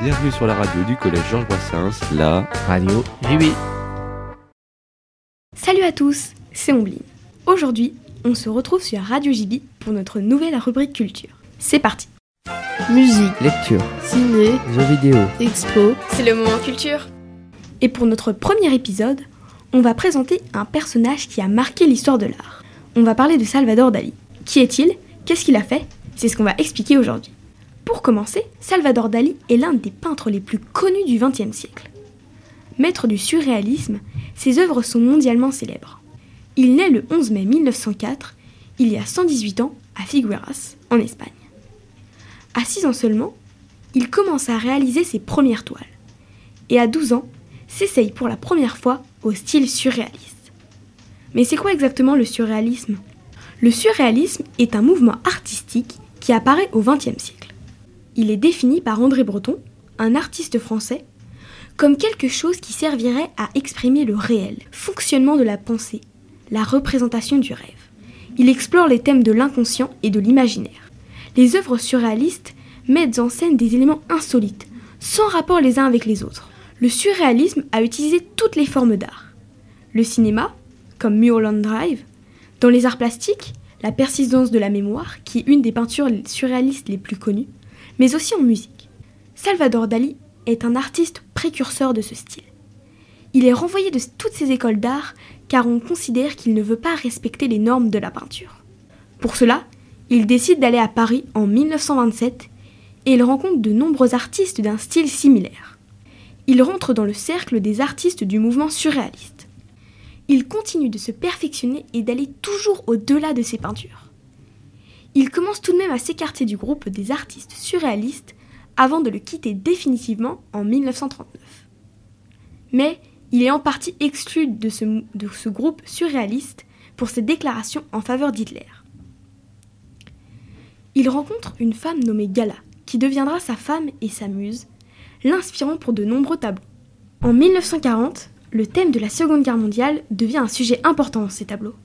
Bienvenue sur la radio du collège Georges Brassens, la Radio JB. Salut à tous, c'est Ombline. Aujourd'hui, on se retrouve sur Radio JB pour notre nouvelle rubrique culture. C'est parti Musique, Lecture, ciné, jeux vidéo, expo, C'est le moment culture Et pour notre premier épisode, on va présenter un personnage qui a marqué l'histoire de l'art. On va parler de Salvador Dali. Qui est-il? Qu'est-ce qu'il a fait? C'est ce qu'on va expliquer aujourd'hui. Pour commencer, Salvador Dali est l'un des peintres les plus connus du XXe siècle. Maître du surréalisme, ses œuvres sont mondialement célèbres. Il naît le 11 mai 1904, il y a 118 ans, à Figueras, en Espagne. À 6 ans seulement, il commence à réaliser ses premières toiles. Et à 12 ans, s'essaye pour la première fois au style surréaliste. Mais c'est quoi exactement le surréalisme? Le surréalisme est un mouvement artistique qui apparaît au XXe siècle. Il est défini par André Breton, un artiste français, comme quelque chose qui servirait à exprimer le réel, fonctionnement de la pensée, la représentation du rêve. Il explore les thèmes de l'inconscient et de l'imaginaire. Les œuvres surréalistes mettent en scène des éléments insolites, sans rapport les uns avec les autres. Le surréalisme a utilisé toutes les formes d'art. Le cinéma, comme Mulholland Drive, dans les arts plastiques, la persistance de la mémoire, qui est une des peintures surréalistes les plus connues, mais aussi en musique. Salvador Dali est un artiste précurseur de ce style. Il est renvoyé de toutes ces écoles d'art car on considère qu'il ne veut pas respecter les normes de la peinture. Pour cela, il décide d'aller à Paris en 1927 et il rencontre de nombreux artistes d'un style similaire. Il rentre dans le cercle des artistes du mouvement surréaliste. Il continue de se perfectionner et d'aller toujours au-delà de ses peintures. Il commence tout de même à s'écarter du groupe des artistes surréalistes avant de le quitter définitivement en 1939. Mais il est en partie exclu de ce, groupe surréaliste pour ses déclarations en faveur d'Hitler. Il rencontre une femme nommée Gala, qui deviendra sa femme et sa muse, l'inspirant pour de nombreux tableaux. En 1940, le thème de la Seconde Guerre mondiale devient un sujet important dans ces tableaux.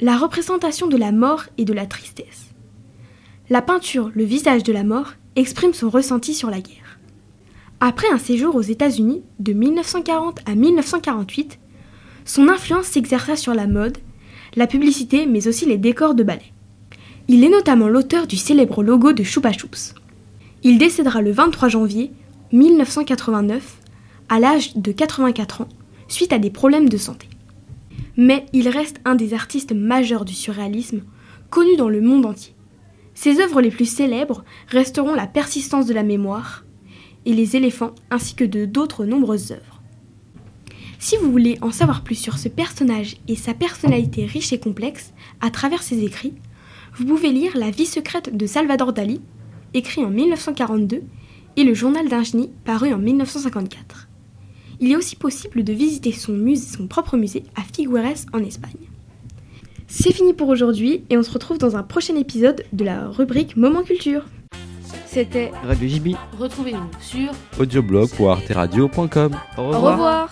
La représentation de la mort et de la tristesse. La peinture Le visage de la mort exprime son ressenti sur la guerre. Après un séjour aux États-Unis de 1940 à 1948, son influence s'exerça sur la mode, la publicité, mais aussi les décors de ballet. Il est notamment l'auteur du célèbre logo de Choupa Choups. Il décédera le 23 janvier 1989 à l'âge de 84 ans suite à des problèmes de santé. Mais il reste un des artistes majeurs du surréalisme, connu dans le monde entier. Ses œuvres les plus célèbres resteront La persistance de la mémoire et Les éléphants ainsi que de d'autres nombreuses œuvres. Si vous voulez en savoir plus sur ce personnage et sa personnalité riche et complexe à travers ses écrits, vous pouvez lire La vie secrète de Salvador Dali, écrit en 1942, et Le journal d'un génie, paru en 1954. Il est aussi possible de visiter son, musée, son propre musée à Figueres en Espagne. C'est fini pour aujourd'hui et on se retrouve dans un prochain épisode de la rubrique Moment Culture. c'était Radio JB, Retrouvez-nous sur audioblog.arteradio.com. Au Au revoir.